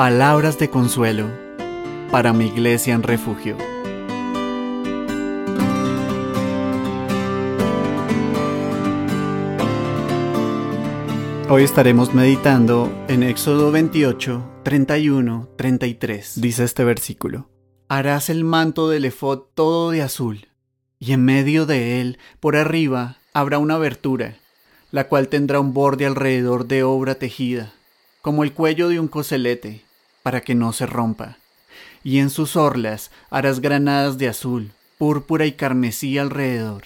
Palabras de consuelo para mi iglesia en refugio. Hoy estaremos meditando en Éxodo 28, 31, 33. Dice este versículo. Harás el manto del efod todo de azul, y en medio de él, por arriba, habrá una abertura, la cual tendrá un borde alrededor de obra tejida, como el cuello de un coselete, para que no se rompa. Y en sus orlas harás granadas de azul, púrpura y carmesí alrededor,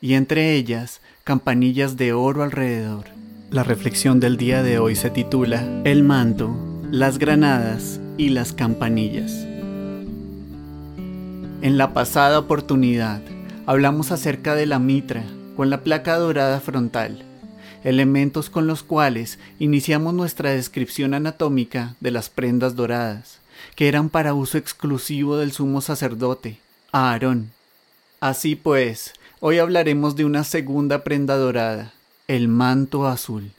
y entre ellas campanillas de oro alrededor. La reflexión del día de hoy se titula El manto, las granadas y las campanillas. En la pasada oportunidad hablamos acerca de la mitra con la placa dorada frontal, elementos con los cuales iniciamos nuestra descripción anatómica de las prendas doradas, que eran para uso exclusivo del sumo sacerdote, Aarón. Así pues, hoy hablaremos de una segunda prenda dorada, el manto azul.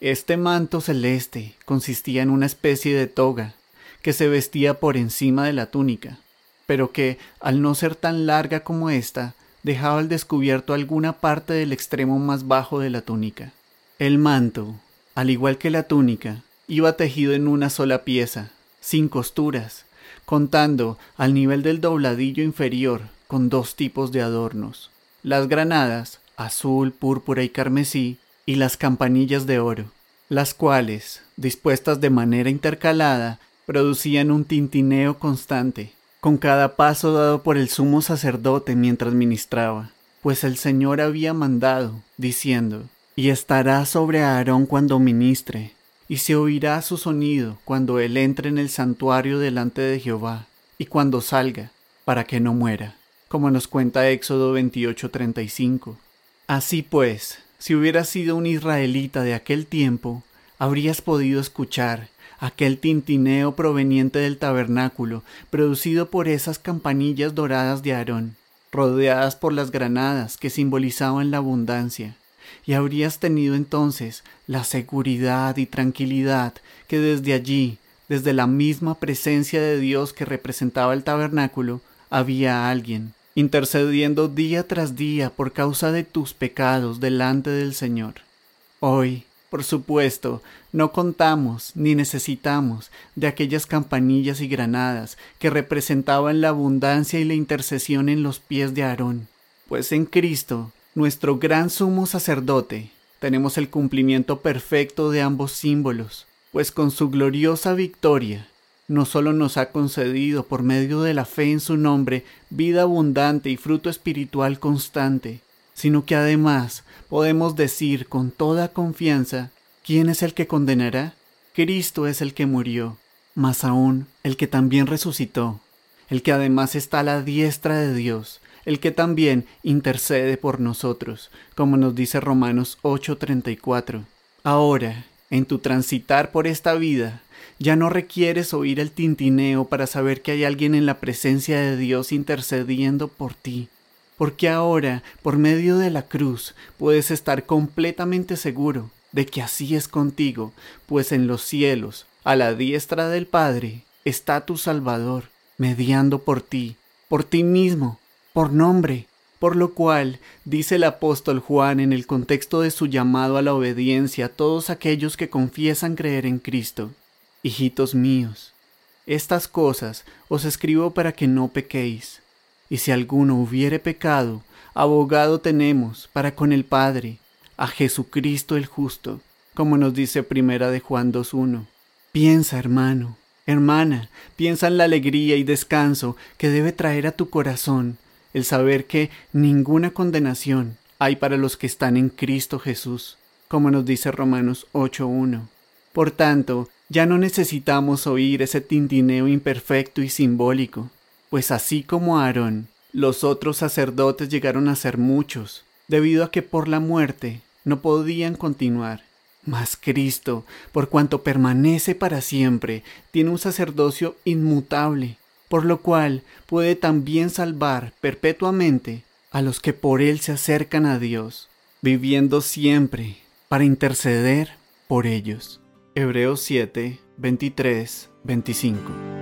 Este manto celeste consistía en una especie de toga que se vestía por encima de la túnica pero que, al no ser tan larga como ésta, dejaba al descubierto alguna parte del extremo más bajo de la túnica. El manto, al igual que la túnica, iba tejido en una sola pieza, sin costuras, contando al nivel del dobladillo inferior con dos tipos de adornos, las granadas, azul, púrpura y carmesí, y las campanillas de oro, las cuales, dispuestas de manera intercalada, producían un tintineo constante, con cada paso dado por el sumo sacerdote mientras ministraba, pues el Señor había mandado, diciendo, y estará sobre Aarón cuando ministre, y se oirá su sonido cuando él entre en el santuario delante de Jehová, y cuando salga, para que no muera, como nos cuenta Éxodo 28:35. Así pues, si hubieras sido un israelita de aquel tiempo, habrías podido escuchar aquel tintineo proveniente del tabernáculo, producido por esas campanillas doradas de Aarón, rodeadas por las granadas que simbolizaban la abundancia, y habrías tenido entonces la seguridad y tranquilidad que desde allí, desde la misma presencia de Dios que representaba el tabernáculo, había alguien, intercediendo día tras día por causa de tus pecados delante del Señor. Hoy, por supuesto, no contamos ni necesitamos de aquellas campanillas y granadas que representaban la abundancia y la intercesión en los pies de Aarón, pues en Cristo, nuestro gran sumo sacerdote, tenemos el cumplimiento perfecto de ambos símbolos, pues con su gloriosa victoria, no solo nos ha concedido por medio de la fe en su nombre vida abundante y fruto espiritual constante, sino que además podemos decir con toda confianza, ¿quién es el que condenará? Cristo es el que murió, más aún el que también resucitó, el que además está a la diestra de Dios, el que también intercede por nosotros, como nos dice Romanos 8:34. Ahora, en tu transitar por esta vida, ya no requieres oír el tintineo para saber que hay alguien en la presencia de Dios intercediendo por ti porque ahora, por medio de la cruz, puedes estar completamente seguro de que así es contigo, pues en los cielos, a la diestra del Padre, está tu Salvador, mediando por ti, por ti mismo, por nombre, por lo cual, dice el apóstol Juan en el contexto de su llamado a la obediencia a todos aquellos que confiesan creer en Cristo, Hijitos míos, estas cosas os escribo para que no pequéis. Y si alguno hubiere pecado, abogado tenemos para con el Padre, a Jesucristo el justo, como nos dice Primera de Juan 2.1. Piensa, hermano, hermana, piensa en la alegría y descanso que debe traer a tu corazón el saber que ninguna condenación hay para los que están en Cristo Jesús, como nos dice Romanos 8.1. Por tanto, ya no necesitamos oír ese tintineo imperfecto y simbólico, pues así como Aarón, los otros sacerdotes llegaron a ser muchos, debido a que por la muerte no podían continuar. Mas Cristo, por cuanto permanece para siempre, tiene un sacerdocio inmutable, por lo cual puede también salvar perpetuamente a los que por él se acercan a Dios, viviendo siempre para interceder por ellos. Hebreos 7, 23, 25.